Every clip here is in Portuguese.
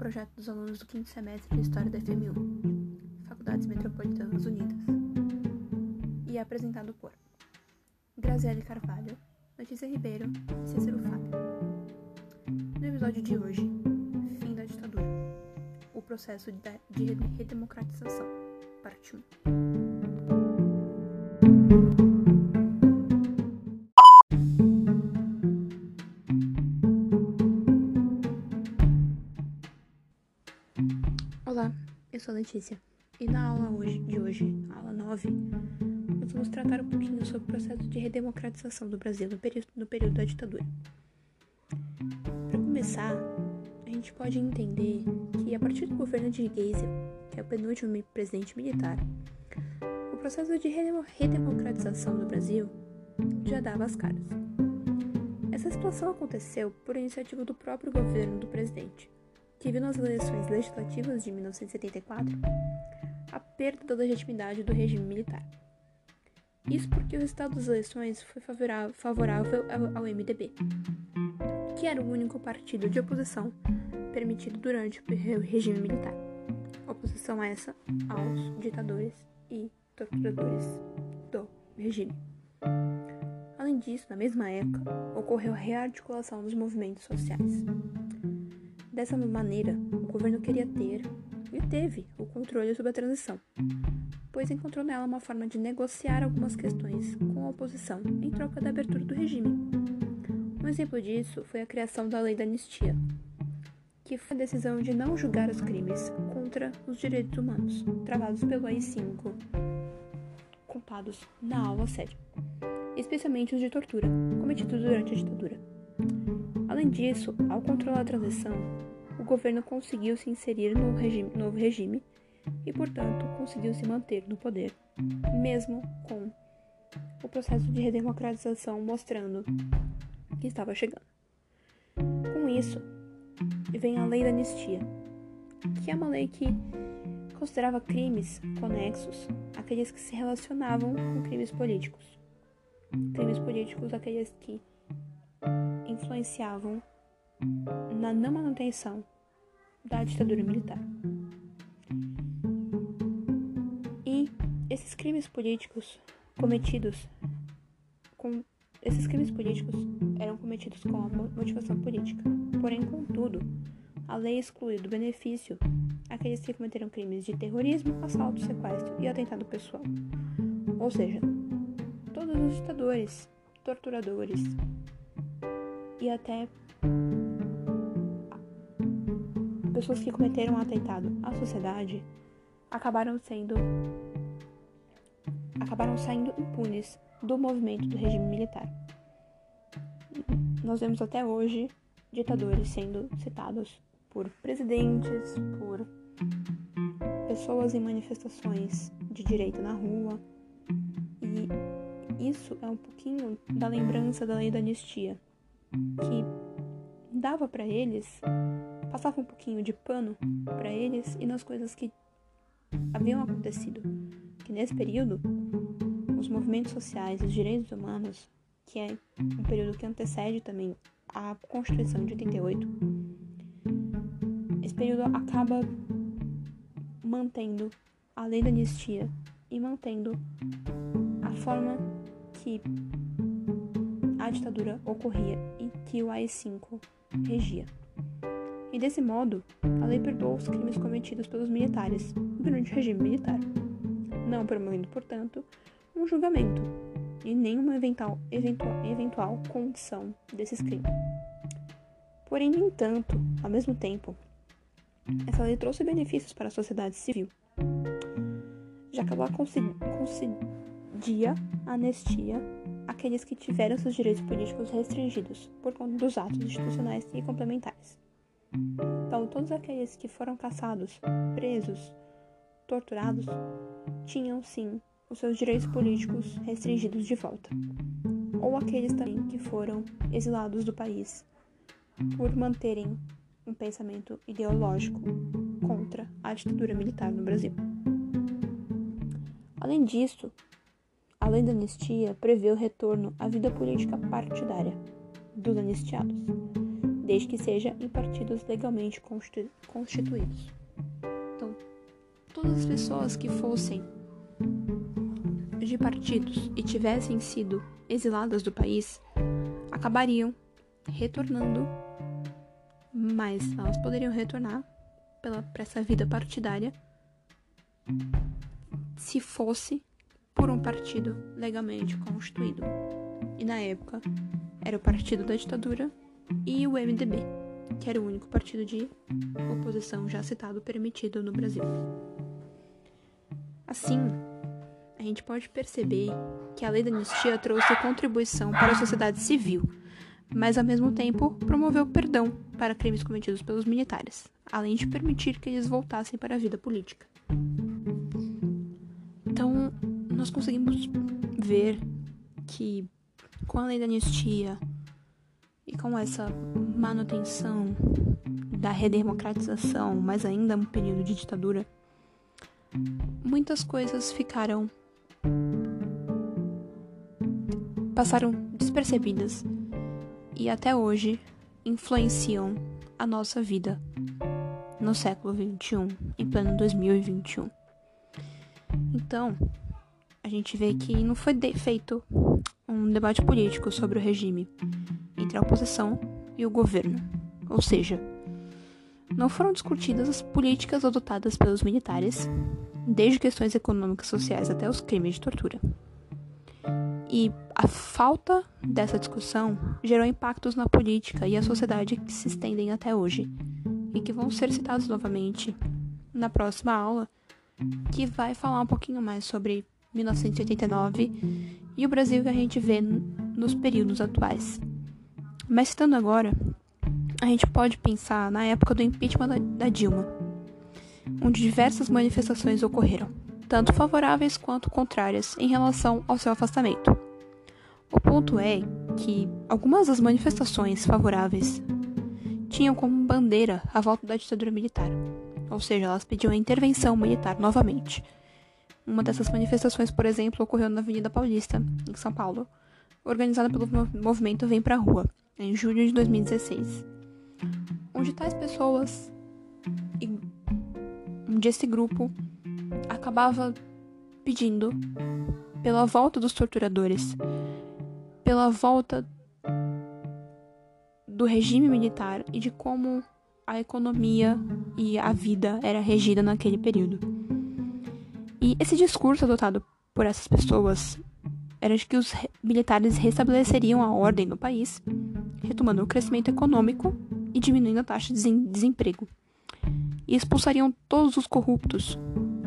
projeto dos alunos do quinto semestre de História da FMU, Faculdades Metropolitanas Unidas, e é apresentado por Graziele Carvalho, Letícia Ribeiro e Cícero Fábio. No episódio de hoje, Fim da Ditadura, o processo de redemocratização, parte 1. Olá, eu sou a Letícia e na aula hoje, de hoje, aula 9, nós vamos tratar um pouquinho sobre o processo de redemocratização do Brasil no, período, no período da ditadura. Para começar, a gente pode entender que a partir do governo de Geisel, que é o penúltimo presidente militar, o processo de redemocratização do Brasil já dava as caras. Essa situação aconteceu por iniciativa do próprio governo do presidente que viu nas eleições legislativas de 1974 a perda da legitimidade do regime militar. Isso porque o resultado das eleições foi favorável ao MDB, que era o único partido de oposição permitido durante o regime militar. Oposição essa aos ditadores e torturadores do regime. Além disso, na mesma época, ocorreu a rearticulação dos movimentos sociais. Dessa maneira, o governo queria ter, e teve, o controle sobre a transição, pois encontrou nela uma forma de negociar algumas questões com a oposição em troca da abertura do regime. Um exemplo disso foi a criação da Lei da Anistia, que foi a decisão de não julgar os crimes contra os direitos humanos, travados pelo AI-5, contados na aula 7, especialmente os de tortura, cometidos durante a ditadura. Além disso, ao controlar a transição, o governo conseguiu se inserir no regime, novo regime e, portanto, conseguiu se manter no poder, mesmo com o processo de redemocratização mostrando que estava chegando. Com isso, vem a Lei da Anistia, que é uma lei que considerava crimes conexos aqueles que se relacionavam com crimes políticos. Crimes políticos aqueles que influenciavam na não manutenção da ditadura militar. E esses crimes políticos cometidos com esses crimes políticos eram cometidos com a motivação política. Porém, contudo, a lei exclui do benefício aqueles que cometeram crimes de terrorismo, assalto, sequestro e atentado pessoal. Ou seja, todos os ditadores, torturadores, e até pessoas que cometeram um atentado à sociedade acabaram sendo acabaram saindo impunes do movimento do regime militar. Nós vemos até hoje ditadores sendo citados por presidentes, por pessoas em manifestações de direita na rua. E isso é um pouquinho da lembrança da lei da anistia, que dava para eles, passava um pouquinho de pano para eles e nas coisas que haviam acontecido. Que nesse período, os movimentos sociais os direitos humanos, que é um período que antecede também a Constituição de 88, esse período acaba mantendo a lei da anistia e mantendo a forma que a ditadura ocorria e que o AI-5 regia. E desse modo, a lei perdoou os crimes cometidos pelos militares durante o regime militar, não promovendo, portanto, um julgamento e nenhuma eventual, eventual, eventual condição desses crimes. Porém, no entanto, ao mesmo tempo, essa lei trouxe benefícios para a sociedade civil, já que ela concedia anistia aqueles que tiveram seus direitos políticos restringidos por conta dos atos institucionais e complementares. Então, todos aqueles que foram caçados, presos, torturados, tinham sim os seus direitos políticos restringidos de volta. Ou aqueles também que foram exilados do país por manterem um pensamento ideológico contra a ditadura militar no Brasil. Além disso, a lei da anistia prevê o retorno à vida política partidária dos anistiados, desde que seja em partidos legalmente constituídos. Então, todas as pessoas que fossem de partidos e tivessem sido exiladas do país acabariam retornando, mas elas poderiam retornar para essa vida partidária se fosse por um partido legalmente constituído. E na época era o partido da ditadura e o MDB, que era o único partido de oposição já citado permitido no Brasil. Assim, a gente pode perceber que a lei da anistia trouxe contribuição para a sociedade civil, mas ao mesmo tempo promoveu perdão para crimes cometidos pelos militares, além de permitir que eles voltassem para a vida política. Nós conseguimos ver que com a lei da anistia e com essa manutenção da redemocratização, mas ainda um período de ditadura, muitas coisas ficaram passaram despercebidas e até hoje influenciam a nossa vida no século XXI, em pleno 2021. Então, a gente vê que não foi feito um debate político sobre o regime entre a oposição e o governo, ou seja, não foram discutidas as políticas adotadas pelos militares, desde questões econômicas sociais até os crimes de tortura. E a falta dessa discussão gerou impactos na política e a sociedade que se estendem até hoje e que vão ser citados novamente na próxima aula, que vai falar um pouquinho mais sobre 1989 e o Brasil que a gente vê nos períodos atuais. Mas citando agora, a gente pode pensar na época do impeachment da, da Dilma, onde diversas manifestações ocorreram tanto favoráveis quanto contrárias em relação ao seu afastamento. O ponto é que algumas das manifestações favoráveis tinham como bandeira a volta da ditadura militar, ou seja, elas pediam a intervenção militar novamente. Uma dessas manifestações, por exemplo, ocorreu na Avenida Paulista, em São Paulo, organizada pelo movimento Vem Pra Rua, em julho de 2016, onde tais pessoas, onde esse grupo acabava pedindo pela volta dos torturadores, pela volta do regime militar e de como a economia e a vida era regida naquele período. E esse discurso adotado por essas pessoas era de que os militares restabeleceriam a ordem no país, retomando o crescimento econômico e diminuindo a taxa de desemprego, e expulsariam todos os corruptos,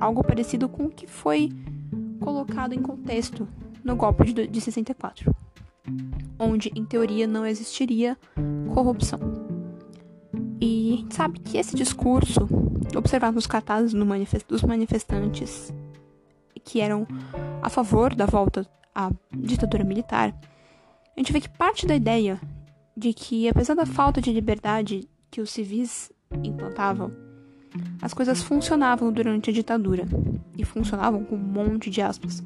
algo parecido com o que foi colocado em contexto no golpe de, de 64, onde, em teoria, não existiria corrupção. E sabe que esse discurso, observado nos cartazes dos manifestantes que eram a favor da volta à ditadura militar, a gente vê que parte da ideia de que, apesar da falta de liberdade que os civis implantavam, as coisas funcionavam durante a ditadura. E funcionavam com um monte de aspas.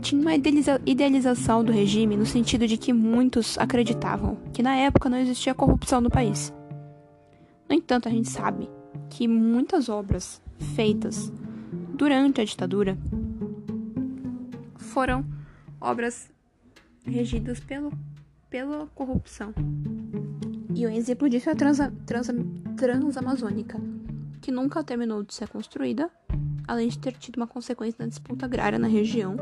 Tinha uma idealiza idealização do regime no sentido de que muitos acreditavam que na época não existia corrupção no país. No entanto, a gente sabe que muitas obras feitas durante a ditadura foram obras regidas pelo, pela corrupção. E um exemplo disso é a Transa, Transa, Transamazônica, que nunca terminou de ser construída, além de ter tido uma consequência na disputa agrária na região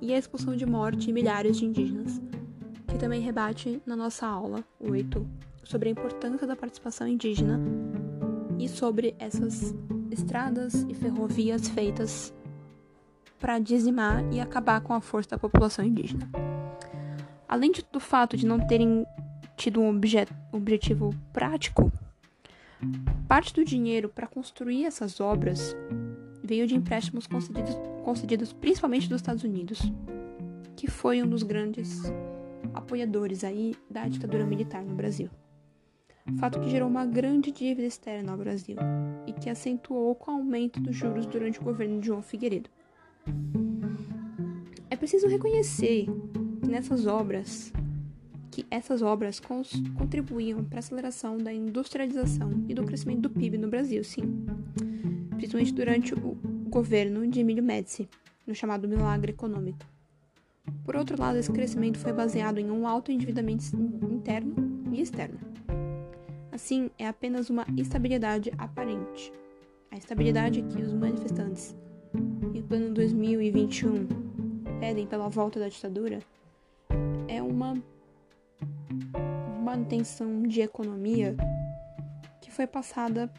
e a expulsão de morte de milhares de indígenas, que também rebate na nossa aula 8 sobre a importância da participação indígena e sobre essas estradas e ferrovias feitas para dizimar e acabar com a força da população indígena. Além do fato de não terem tido um objetivo prático, parte do dinheiro para construir essas obras veio de empréstimos concedidos, concedidos principalmente dos Estados Unidos, que foi um dos grandes apoiadores aí da ditadura militar no Brasil. Fato que gerou uma grande dívida externa ao Brasil e que acentuou com o aumento dos juros durante o governo de João Figueiredo. É preciso reconhecer que nessas obras que essas obras contribuíam para a aceleração da industrialização e do crescimento do PIB no Brasil, sim, principalmente durante o governo de Emílio Médici, no chamado milagre econômico. Por outro lado, esse crescimento foi baseado em um alto endividamento interno e externo. Assim, é apenas uma estabilidade aparente. A estabilidade que os manifestantes, em plano 2021, pedem pela volta da ditadura é uma manutenção de economia que foi passada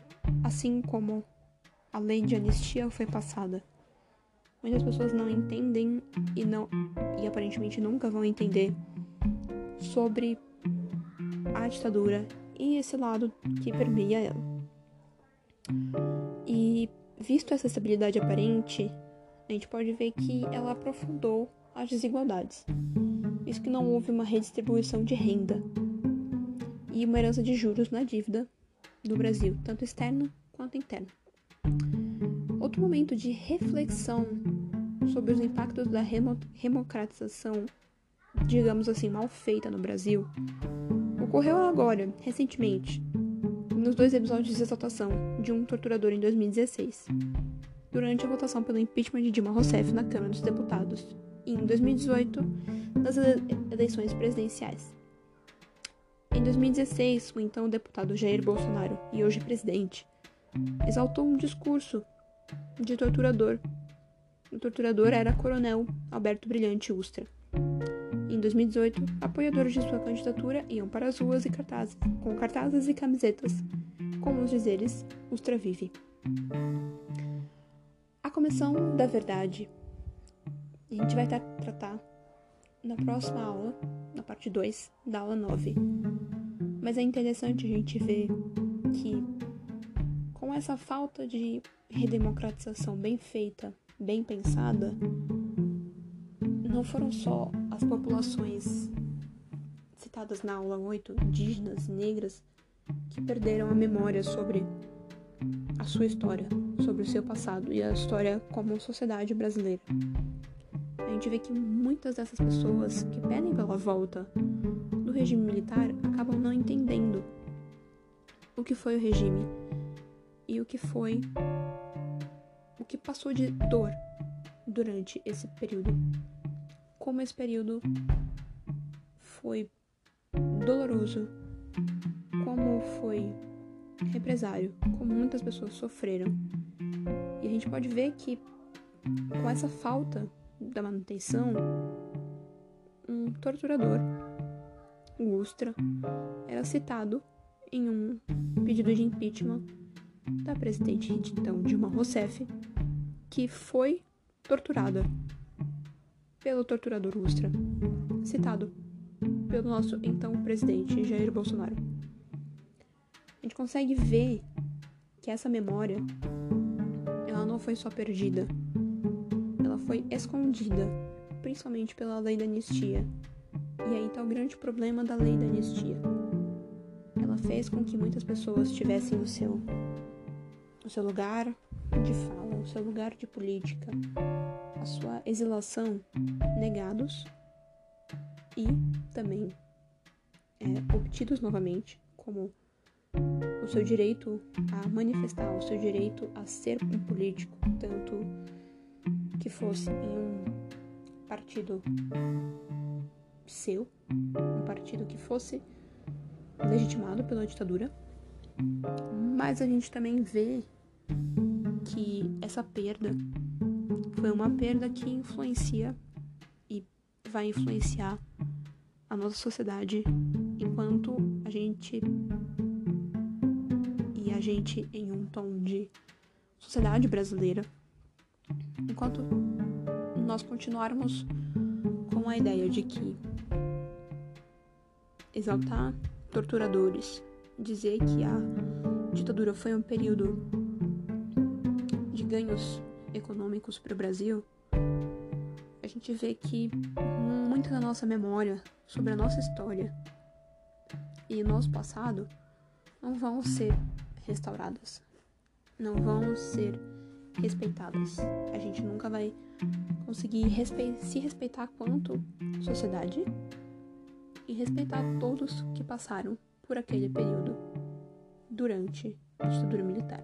assim como a lei de anistia foi passada. Muitas pessoas não entendem e não e aparentemente nunca vão entender sobre a ditadura e esse lado que permeia ela. E visto essa estabilidade aparente, a gente pode ver que ela aprofundou as desigualdades, visto que não houve uma redistribuição de renda e uma herança de juros na dívida do Brasil, tanto externa quanto interna. Outro momento de reflexão sobre os impactos da democratização, digamos assim, mal feita no Brasil, ocorreu agora, recentemente, nos dois episódios de exaltação de um torturador em 2016, durante a votação pelo impeachment de Dilma Rousseff na Câmara dos Deputados, e em 2018, nas eleições presidenciais. Em 2016, o então deputado Jair Bolsonaro, e hoje presidente, exaltou um discurso de torturador. O torturador era Coronel Alberto Brilhante Ustra. Em 2018, apoiadores de sua candidatura iam para as ruas e cartazes, com cartazes e camisetas, com os dizeres Ustra vive. A Comissão da Verdade. A gente vai tratar na próxima aula, na parte 2 da aula 9. Mas é interessante a gente ver que com essa falta de redemocratização bem feita, bem pensada, não foram só as populações citadas na aula 8, indígenas, negras, que perderam a memória sobre a sua história, sobre o seu passado e a história como sociedade brasileira. A gente vê que muitas dessas pessoas que pedem pela volta regime militar acabam não entendendo o que foi o regime e o que foi o que passou de dor durante esse período. Como esse período foi doloroso, como foi represário, como muitas pessoas sofreram. E a gente pode ver que com essa falta da manutenção, um torturador Ustra era citado em um pedido de impeachment da presidente de então Dilma Rousseff, que foi torturada pelo torturador Ustra, citado pelo nosso então presidente Jair Bolsonaro. A gente consegue ver que essa memória ela não foi só perdida, ela foi escondida, principalmente pela lei da anistia e aí está o grande problema da lei da anistia. Ela fez com que muitas pessoas tivessem o seu, o seu lugar de fala, o seu lugar de política, a sua exilação negados e também é, obtidos novamente, como o seu direito a manifestar, o seu direito a ser um político, tanto que fosse em um partido seu, um partido que fosse legitimado pela ditadura, mas a gente também vê que essa perda foi uma perda que influencia e vai influenciar a nossa sociedade enquanto a gente e a gente em um tom de sociedade brasileira. Enquanto nós continuarmos com a ideia de que exaltar torturadores, dizer que a ditadura foi um período de ganhos econômicos para o Brasil, a gente vê que muita da nossa memória sobre a nossa história e nosso passado não vão ser restauradas, não vão ser respeitadas. A gente nunca vai conseguir respe se respeitar quanto sociedade e respeitar todos que passaram por aquele período durante a ditadura militar.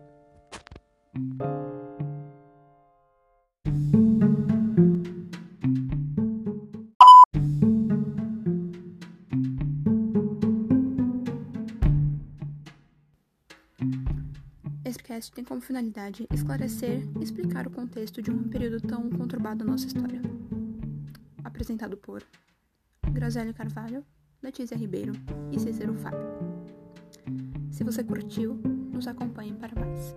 Podcast tem como finalidade esclarecer e explicar o contexto de um período tão conturbado da nossa história. Apresentado por Graziele Carvalho, Letícia Ribeiro e Cícero Fábio. Se você curtiu, nos acompanhe para mais.